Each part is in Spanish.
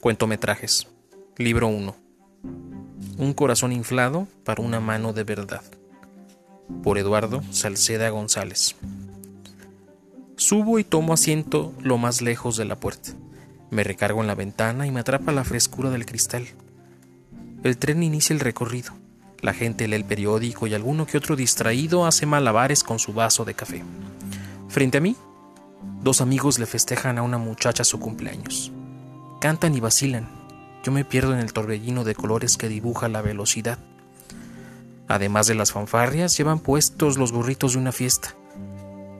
Cuentometrajes. Libro 1. Un corazón inflado para una mano de verdad. Por Eduardo Salceda González. Subo y tomo asiento lo más lejos de la puerta. Me recargo en la ventana y me atrapa la frescura del cristal. El tren inicia el recorrido. La gente lee el periódico y alguno que otro distraído hace malabares con su vaso de café. Frente a mí, dos amigos le festejan a una muchacha su cumpleaños. Cantan y vacilan. Yo me pierdo en el torbellino de colores que dibuja la velocidad. Además de las fanfarrias, llevan puestos los burritos de una fiesta.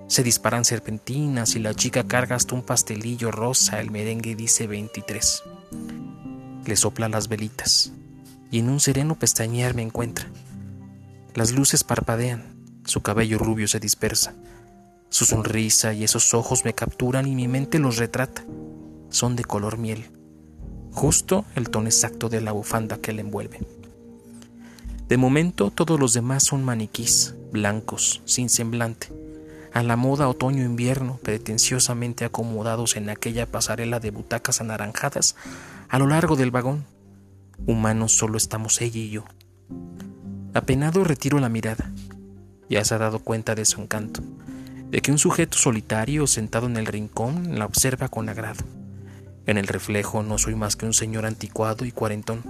Se disparan serpentinas y la chica carga hasta un pastelillo rosa, el merengue dice 23. Le sopla las velitas y en un sereno pestañear me encuentra. Las luces parpadean, su cabello rubio se dispersa. Su sonrisa y esos ojos me capturan y mi mente los retrata son de color miel, justo el tono exacto de la bufanda que le envuelve. De momento todos los demás son maniquís, blancos, sin semblante, a la moda otoño-invierno, pretenciosamente acomodados en aquella pasarela de butacas anaranjadas a lo largo del vagón. Humanos solo estamos ella y yo. Apenado retiro la mirada. Ya se ha dado cuenta de su encanto, de que un sujeto solitario sentado en el rincón la observa con agrado. En el reflejo no soy más que un señor anticuado y cuarentón,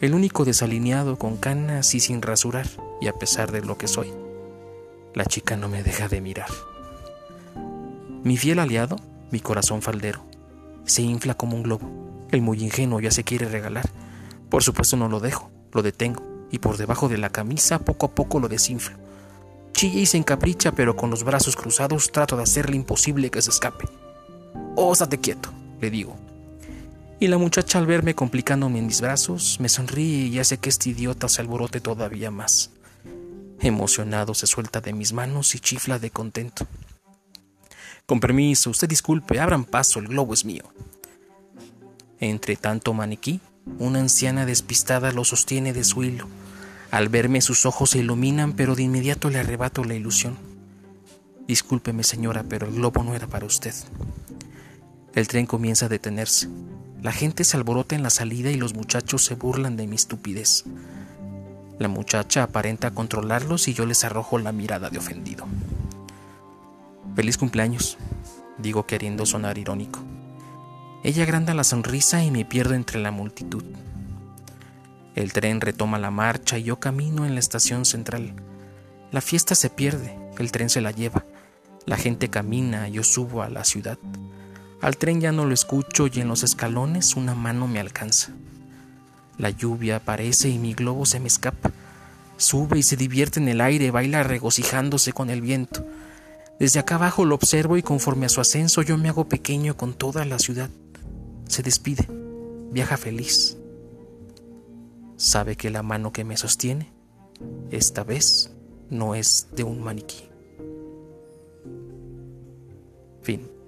el único desalineado con canas y sin rasurar, y a pesar de lo que soy, la chica no me deja de mirar. Mi fiel aliado, mi corazón faldero, se infla como un globo. El muy ingenuo ya se quiere regalar. Por supuesto no lo dejo, lo detengo, y por debajo de la camisa poco a poco lo desinflo. Chilla y se encapricha, pero con los brazos cruzados trato de hacerle imposible que se escape. Ósate quieto le digo. Y la muchacha al verme complicándome en mis brazos, me sonríe y hace que este idiota se alborote todavía más. Emocionado se suelta de mis manos y chifla de contento. Con permiso, usted disculpe, abran paso, el globo es mío. Entre tanto maniquí, una anciana despistada lo sostiene de su hilo. Al verme sus ojos se iluminan, pero de inmediato le arrebato la ilusión. Discúlpeme, señora, pero el globo no era para usted. El tren comienza a detenerse. La gente se alborota en la salida y los muchachos se burlan de mi estupidez. La muchacha aparenta controlarlos y yo les arrojo la mirada de ofendido. Feliz cumpleaños, digo queriendo sonar irónico. Ella agranda la sonrisa y me pierdo entre la multitud. El tren retoma la marcha y yo camino en la estación central. La fiesta se pierde, el tren se la lleva. La gente camina, yo subo a la ciudad. Al tren ya no lo escucho y en los escalones una mano me alcanza. La lluvia aparece y mi globo se me escapa. Sube y se divierte en el aire, baila regocijándose con el viento. Desde acá abajo lo observo y conforme a su ascenso yo me hago pequeño con toda la ciudad. Se despide, viaja feliz. Sabe que la mano que me sostiene, esta vez, no es de un maniquí. Fin.